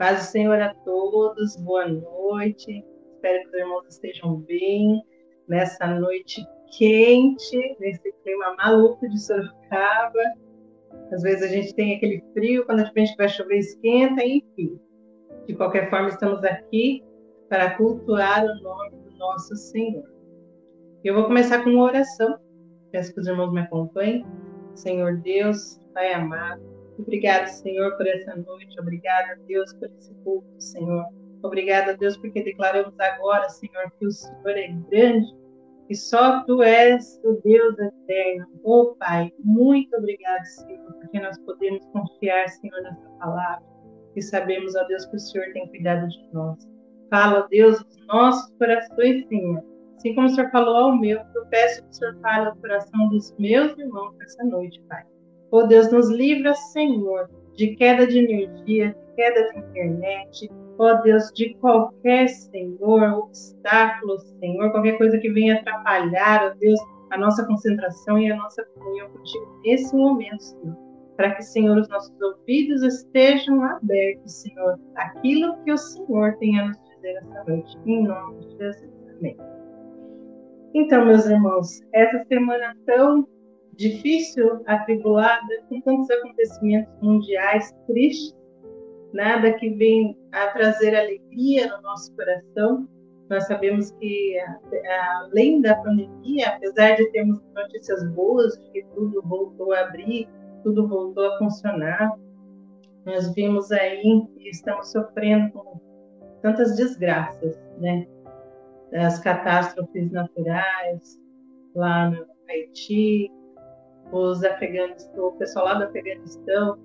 Paz do Senhor a todos, boa noite. Espero que os irmãos estejam bem nessa noite quente, nesse clima maluco de Sorocaba. Às vezes a gente tem aquele frio, quando a gente vai chover, esquenta, enfim. De qualquer forma, estamos aqui para cultuar o nome do nosso Senhor. Eu vou começar com uma oração. Peço que os irmãos me acompanhem. Senhor Deus, Pai amado, Obrigada, Senhor, por essa noite. Obrigada, Deus, por esse culto, Senhor. Obrigada, Deus, porque declaramos agora, Senhor, que o Senhor é grande e só Tu és o Deus eterno. Oh, Pai, muito obrigado, Senhor, porque nós podemos confiar, Senhor, nessa palavra e sabemos, ó Deus, que o Senhor tem cuidado de nós. Fala, Deus, os nossos corações, Senhor. Assim como o Senhor falou ao meu, eu peço que o Senhor fale ao coração dos meus irmãos essa noite, Pai. Oh Deus, nos livra, Senhor, de queda de energia, de queda de internet. Oh Deus, de qualquer, Senhor, obstáculo, Senhor, qualquer coisa que venha atrapalhar, oh Deus, a nossa concentração e a nossa comunhão contigo nesse momento, Senhor. Para que, Senhor, os nossos ouvidos estejam abertos, Senhor, aquilo que o Senhor tem a nos dizer essa noite. Em nome de Jesus. Amém. Então, meus irmãos, essa semana tão difícil, atribulada, com tantos acontecimentos mundiais tristes, nada que vem a trazer alegria no nosso coração. Nós sabemos que, além da pandemia, apesar de termos notícias boas de que tudo voltou a abrir, tudo voltou a funcionar, nós vimos aí e estamos sofrendo tantas desgraças, né? As catástrofes naturais lá no Haiti, os afeganos, o pessoal lá do Afeganistão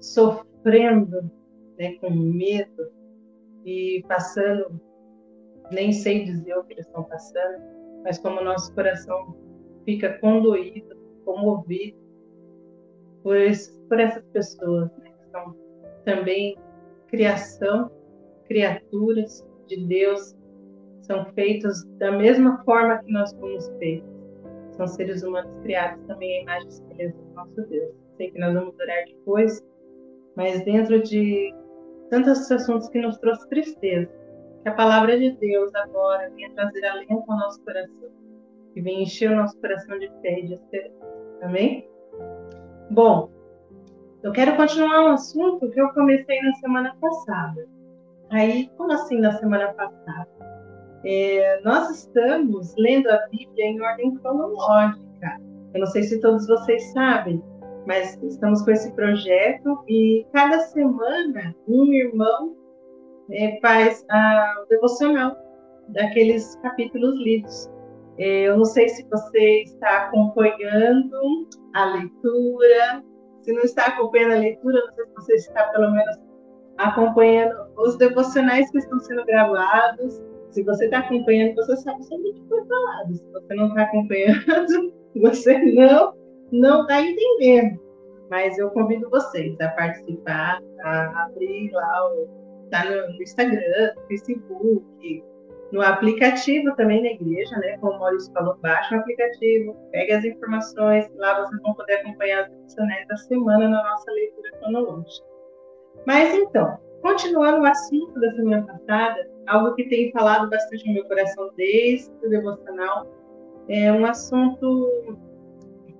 sofrendo, né, com medo e passando, nem sei dizer o que eles estão passando, mas como o nosso coração fica condoído, comovido por, por essas pessoas, né, que são também criação, criaturas de Deus, são feitos da mesma forma que nós fomos feitos são seres humanos criados também à imagem e semelhança do nosso Deus. Sei que nós vamos orar depois, mas dentro de tantos assuntos que nos trouxe tristeza, que a palavra de Deus agora venha trazer alento ao nosso coração, que venha encher o nosso coração de fé e de esperança. Amém? Bom, eu quero continuar um assunto que eu comecei na semana passada. Aí, como assim na semana passada? É, nós estamos lendo a Bíblia em ordem cronológica. Eu não sei se todos vocês sabem, mas estamos com esse projeto e cada semana um irmão é, faz a, o devocional daqueles capítulos lidos. É, eu não sei se você está acompanhando a leitura. Se não está acompanhando a leitura, não sei se você está pelo menos acompanhando os devocionais que estão sendo gravados. Se você está acompanhando, você sabe sobre o que foi falado. Se você não está acompanhando, você não não está entendendo. Mas eu convido vocês a participar, a abrir lá, o, tá no, Instagram, no Facebook, no aplicativo também na igreja, né? Como o Maurício falou, baixa o aplicativo, pega as informações, lá vocês vão poder acompanhar as devocionais da semana na nossa leitura cronológica. Mas então, continuando o assunto da semana passada, algo que tem falado bastante no meu coração desde o devocional, é um assunto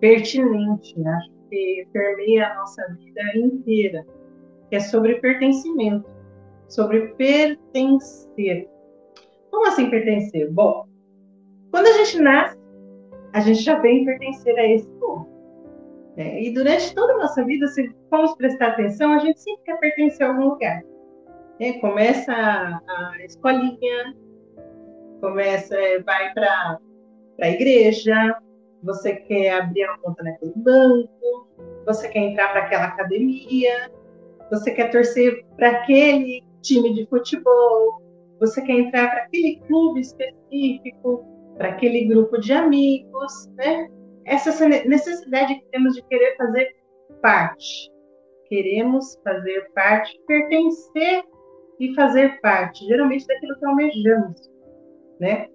pertinente, acho que permeia a nossa vida inteira, que é sobre pertencimento, sobre pertencer. Como assim pertencer? Bom, quando a gente nasce, a gente já vem pertencer a esse povo. Né? E durante toda a nossa vida, se formos prestar atenção, a gente sempre quer pertencer a algum lugar. Né? Começa a, escolinha, começa, vai para a igreja, você quer abrir uma conta naquele banco, você quer entrar para aquela academia, você quer torcer para aquele time de futebol, você quer entrar para aquele clube específico, para aquele grupo de amigos, né? Essa necessidade que temos de querer fazer parte. Queremos fazer parte, pertencer e fazer parte, geralmente, daquilo que almejamos, né?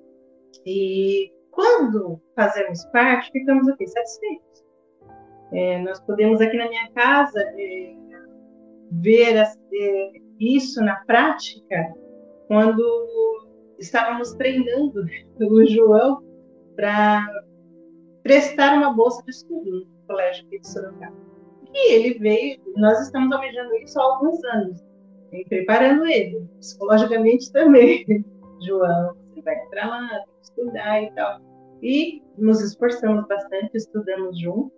E quando fazemos parte, ficamos o quê? Satisfeitos. É, nós podemos, aqui na minha casa, é, ver isso na prática quando estávamos treinando o João para prestar uma bolsa de estudo no colégio aqui de Sorocaba. E ele veio, nós estamos almejando isso há alguns anos, e preparando ele, psicologicamente também. João, você vai entrar lá, tem que estudar e tal. E nos esforçamos bastante, estudamos juntos.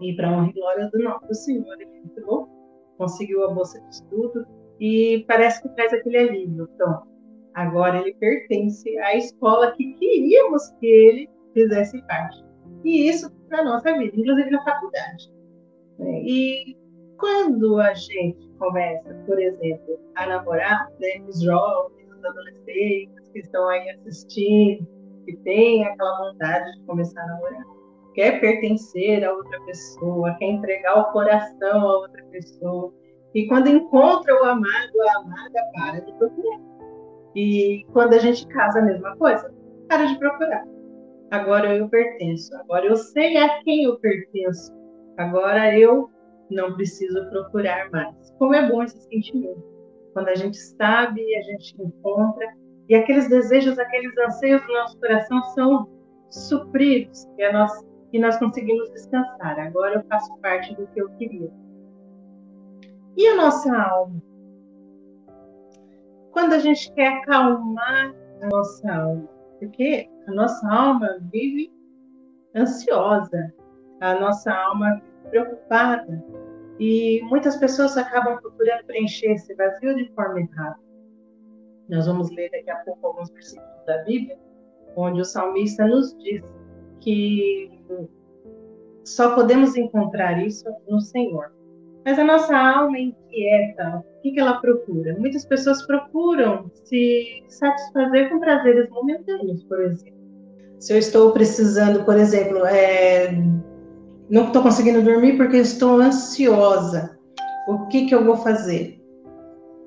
E para honra e glória do nosso Senhor, ele entrou, conseguiu a bolsa de estudo e parece que traz aquele alívio. Então, agora ele pertence à escola que queríamos que ele fizesse parte. E isso para nossa vida, inclusive na faculdade. E quando a gente começa, por exemplo, a namorar, né, os jovens, os adolescentes que estão aí assistindo, que têm aquela vontade de começar a namorar, quer pertencer a outra pessoa, quer entregar o coração a outra pessoa, e quando encontra o amado, a amada para de procurar. E quando a gente casa, a mesma coisa, para de procurar. Agora eu pertenço, agora eu sei a quem eu pertenço, agora eu não preciso procurar mais. Como é bom esse sentimento. Quando a gente sabe, a gente encontra, e aqueles desejos, aqueles anseios do nosso coração são supridos, e, é nós, e nós conseguimos descansar. Agora eu faço parte do que eu queria. E a nossa alma? Quando a gente quer acalmar a nossa alma, porque a nossa alma vive ansiosa, a nossa alma preocupada, e muitas pessoas acabam procurando preencher esse vazio de forma errada. Nós vamos ler daqui a pouco alguns versículos da Bíblia, onde o salmista nos diz que só podemos encontrar isso no Senhor. Mas a nossa alma inquieta, o que ela procura? Muitas pessoas procuram se satisfazer com prazeres momentâneos, por exemplo. Se eu estou precisando, por exemplo, é, não estou conseguindo dormir porque estou ansiosa, o que, que eu vou fazer?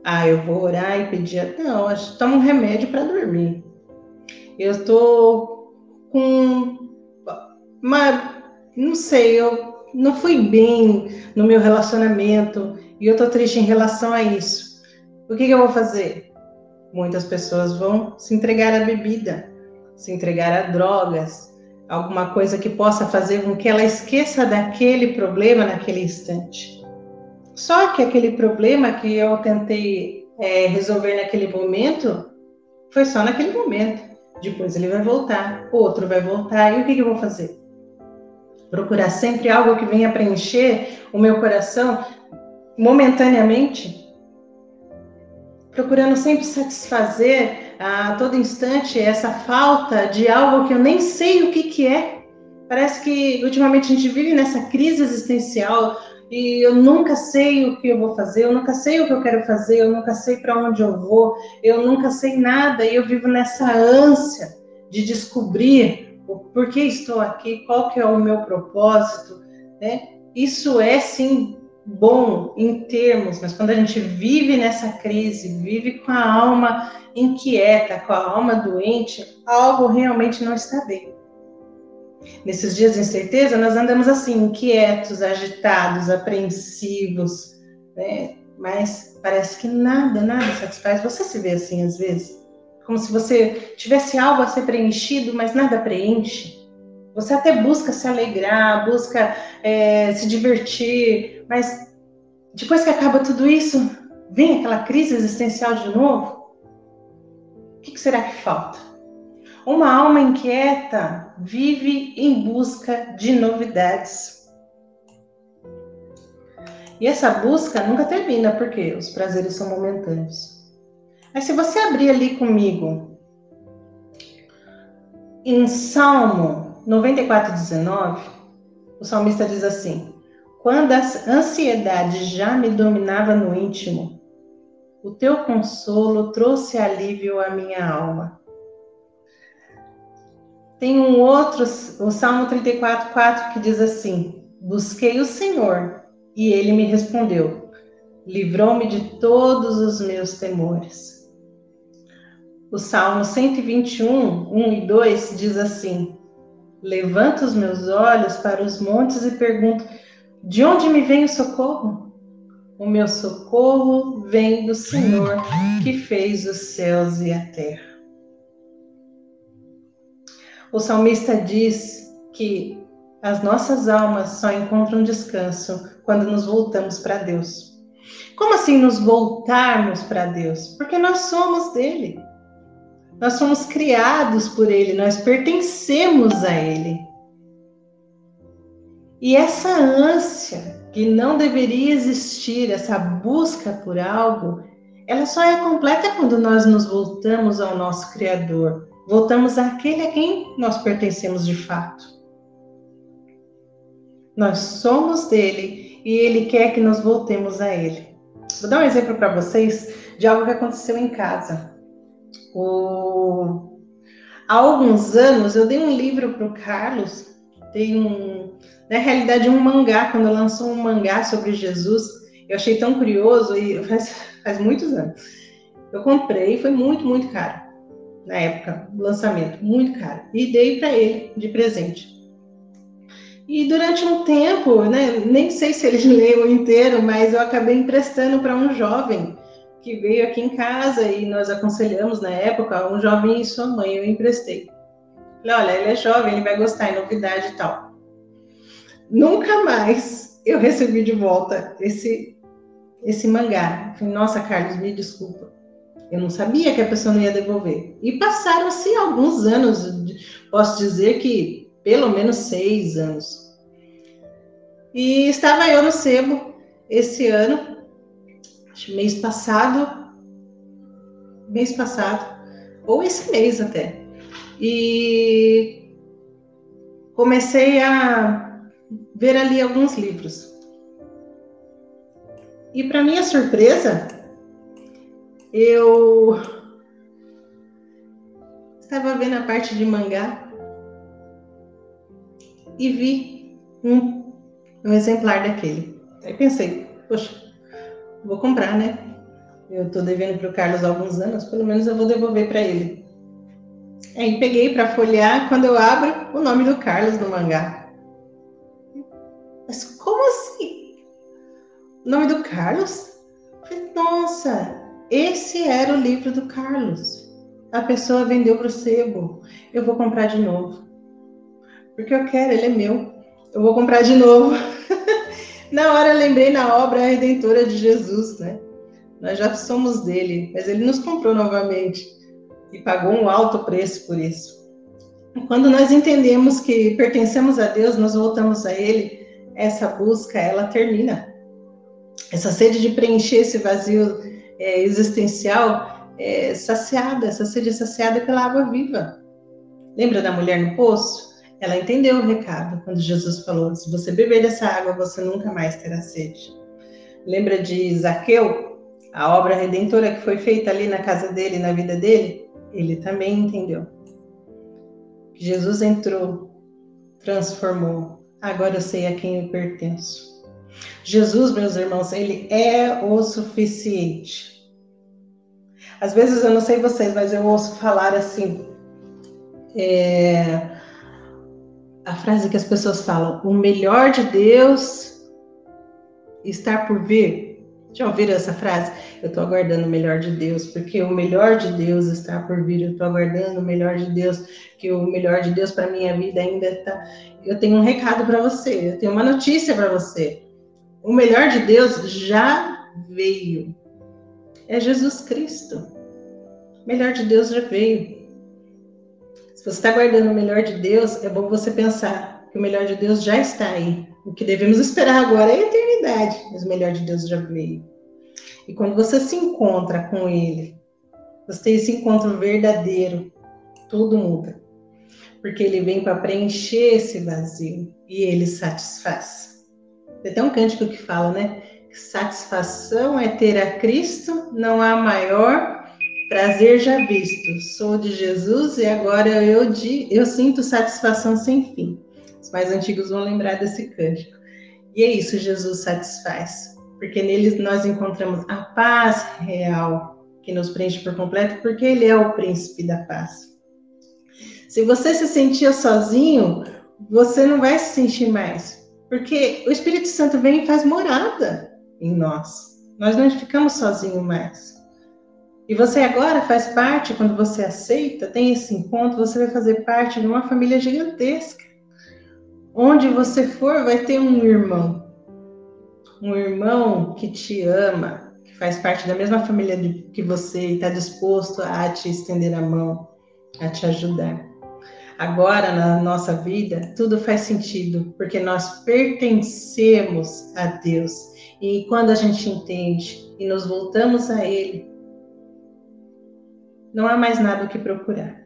Ah, eu vou orar e pedir. Não, acho tomo um remédio para dormir. Eu estou com uma. Não sei, eu não fui bem no meu relacionamento e eu tô triste em relação a isso. O que, que eu vou fazer? Muitas pessoas vão se entregar à bebida, se entregar a drogas, alguma coisa que possa fazer com que ela esqueça daquele problema naquele instante. Só que aquele problema que eu tentei é, resolver naquele momento foi só naquele momento. Depois ele vai voltar, outro vai voltar, e o que, que eu vou fazer? procurar sempre algo que venha preencher o meu coração momentaneamente, procurando sempre satisfazer a todo instante essa falta de algo que eu nem sei o que, que é. Parece que ultimamente a gente vive nessa crise existencial e eu nunca sei o que eu vou fazer, eu nunca sei o que eu quero fazer, eu nunca sei para onde eu vou, eu nunca sei nada e eu vivo nessa ânsia de descobrir por que estou aqui, qual que é o meu propósito, né? Isso é sim bom em termos, mas quando a gente vive nessa crise, vive com a alma inquieta, com a alma doente, algo realmente não está bem. Nesses dias de incerteza, nós andamos assim, inquietos, agitados, apreensivos, né? Mas parece que nada, nada satisfaz. Você se vê assim às vezes? como se você tivesse algo a ser preenchido, mas nada preenche. Você até busca se alegrar, busca é, se divertir, mas depois que acaba tudo isso, vem aquela crise existencial de novo. O que será que falta? Uma alma inquieta vive em busca de novidades. E essa busca nunca termina, porque os prazeres são momentâneos. Mas se você abrir ali comigo em Salmo 94, 19, o salmista diz assim: Quando a ansiedade já me dominava no íntimo, o teu consolo trouxe alívio à minha alma. Tem um outro, o Salmo 34, 4, que diz assim: Busquei o Senhor e ele me respondeu, livrou-me de todos os meus temores. O Salmo 121, 1 e 2 diz assim: Levanto os meus olhos para os montes e pergunto: De onde me vem o socorro? O meu socorro vem do Senhor que fez os céus e a terra. O salmista diz que as nossas almas só encontram descanso quando nos voltamos para Deus. Como assim nos voltarmos para Deus? Porque nós somos dele. Nós somos criados por ele, nós pertencemos a ele. E essa ânsia que não deveria existir, essa busca por algo, ela só é completa quando nós nos voltamos ao nosso Criador, voltamos àquele a quem nós pertencemos de fato. Nós somos dele e ele quer que nos voltemos a ele. Vou dar um exemplo para vocês de algo que aconteceu em casa. O... Há alguns anos eu dei um livro para o Carlos, dei um, na realidade um mangá, quando lançou um mangá sobre Jesus, eu achei tão curioso e faz, faz muitos anos. Eu comprei, foi muito, muito caro na época do lançamento, muito caro, e dei para ele de presente. E durante um tempo, né, nem sei se ele leu inteiro, mas eu acabei emprestando para um jovem que veio aqui em casa e nós aconselhamos na época, um jovem e sua mãe, eu emprestei. Falei, olha, ele é jovem, ele vai gostar, é novidade e tal. Nunca mais eu recebi de volta esse, esse mangá. Falei, nossa, Carlos, me desculpa. Eu não sabia que a pessoa não ia devolver. E passaram-se alguns anos, posso dizer que pelo menos seis anos. E estava eu no sebo esse ano, mês passado, mês passado, ou esse mês até. E comecei a ver ali alguns livros. E para minha surpresa, eu estava vendo a parte de mangá e vi um, um exemplar daquele. Aí pensei, poxa, vou comprar, né? Eu estou devendo para o Carlos há alguns anos, pelo menos eu vou devolver para ele. Aí peguei para folhear, quando eu abro, o nome do Carlos no mangá. Mas como assim? O nome do Carlos? Falei, nossa, esse era o livro do Carlos. A pessoa vendeu para o sebo. Eu vou comprar de novo. Porque eu quero, ele é meu. Eu vou comprar de novo. na hora lembrei na obra redentora de Jesus, né? Nós já somos dele, mas ele nos comprou novamente e pagou um alto preço por isso. Quando nós entendemos que pertencemos a Deus, nós voltamos a Ele, essa busca, ela termina. Essa sede de preencher esse vazio é, existencial é, saciada, essa sede é saciada pela água viva. Lembra da mulher no poço? Ela entendeu o recado quando Jesus falou: se você beber dessa água, você nunca mais terá sede. Lembra de Zaqueu? A obra redentora que foi feita ali na casa dele, na vida dele? Ele também entendeu. Jesus entrou, transformou. Agora eu sei a quem eu pertenço. Jesus, meus irmãos, ele é o suficiente. Às vezes eu não sei vocês, mas eu ouço falar assim. É, a frase que as pessoas falam: o melhor de Deus está por vir. Já ouviram essa frase? Eu estou aguardando o melhor de Deus, porque o melhor de Deus está por vir. Eu estou aguardando o melhor de Deus, que o melhor de Deus para minha vida ainda está. Eu tenho um recado para você, eu tenho uma notícia para você. O melhor de Deus já veio. É Jesus Cristo. O melhor de Deus já veio. Se você está guardando o melhor de Deus, é bom você pensar que o melhor de Deus já está aí. O que devemos esperar agora é a eternidade, mas o melhor de Deus já veio. E quando você se encontra com Ele, você tem esse encontro verdadeiro, tudo muda. Porque Ele vem para preencher esse vazio e Ele satisfaz. Tem até um cântico que fala, né? Satisfação é ter a Cristo, não há maior prazer já visto. Sou de Jesus e agora eu, de, eu sinto satisfação sem fim. Os mais antigos vão lembrar desse cântico. E é isso, Jesus satisfaz. Porque nele nós encontramos a paz real, que nos preenche por completo, porque ele é o príncipe da paz. Se você se sentia sozinho, você não vai se sentir mais, porque o Espírito Santo vem e faz morada em nós. Nós não ficamos sozinhos mais. E você agora faz parte, quando você aceita, tem esse encontro, você vai fazer parte de uma família gigantesca. Onde você for, vai ter um irmão. Um irmão que te ama, que faz parte da mesma família que você e está disposto a te estender a mão, a te ajudar. Agora, na nossa vida, tudo faz sentido, porque nós pertencemos a Deus. E quando a gente entende e nos voltamos a Ele, não há mais nada o que procurar.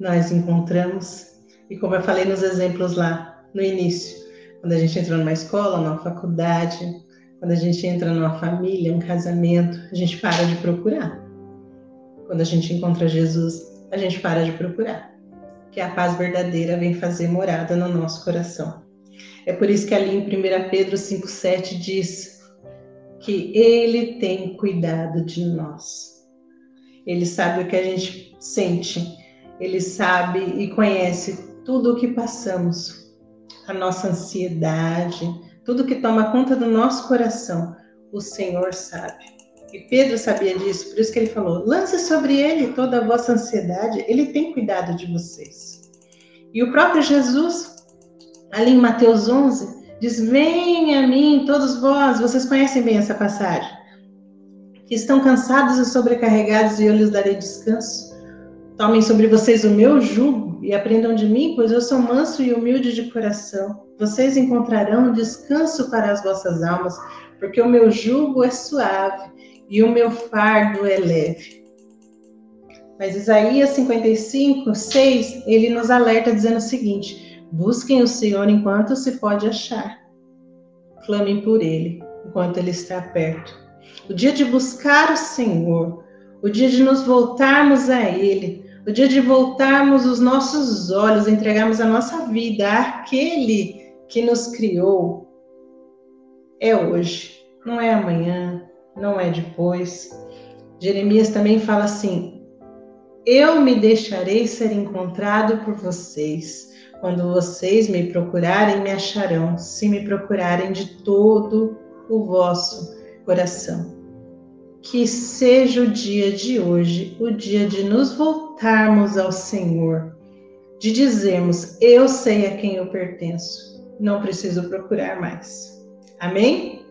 Nós encontramos, e como eu falei nos exemplos lá no início, quando a gente entra numa escola, numa faculdade, quando a gente entra numa família, um casamento, a gente para de procurar. Quando a gente encontra Jesus, a gente para de procurar que a paz verdadeira vem fazer morada no nosso coração. É por isso que ali em 1 Pedro 5,7 diz que Ele tem cuidado de nós. Ele sabe o que a gente sente, Ele sabe e conhece tudo o que passamos, a nossa ansiedade, tudo que toma conta do nosso coração, o Senhor sabe. E Pedro sabia disso, por isso que ele falou: lance sobre ele toda a vossa ansiedade, ele tem cuidado de vocês. E o próprio Jesus, ali em Mateus 11, diz: Venha a mim, todos vós, vocês conhecem bem essa passagem, que estão cansados e sobrecarregados, e eu lhes darei descanso. Tomem sobre vocês o meu jugo e aprendam de mim, pois eu sou manso e humilde de coração. Vocês encontrarão descanso para as vossas almas, porque o meu jugo é suave e o meu fardo é leve. Mas Isaías 55, 6, ele nos alerta dizendo o seguinte: busquem o Senhor enquanto se pode achar, clamem por ele enquanto ele está perto. O dia de buscar o Senhor, o dia de nos voltarmos a Ele, o dia de voltarmos os nossos olhos, entregarmos a nossa vida àquele que nos criou, é hoje, não é amanhã, não é depois. Jeremias também fala assim: Eu me deixarei ser encontrado por vocês. Quando vocês me procurarem, me acharão, se me procurarem de todo o vosso coração. Que seja o dia de hoje, o dia de nos voltarmos ao Senhor, de dizermos: Eu sei a quem eu pertenço, não preciso procurar mais. Amém?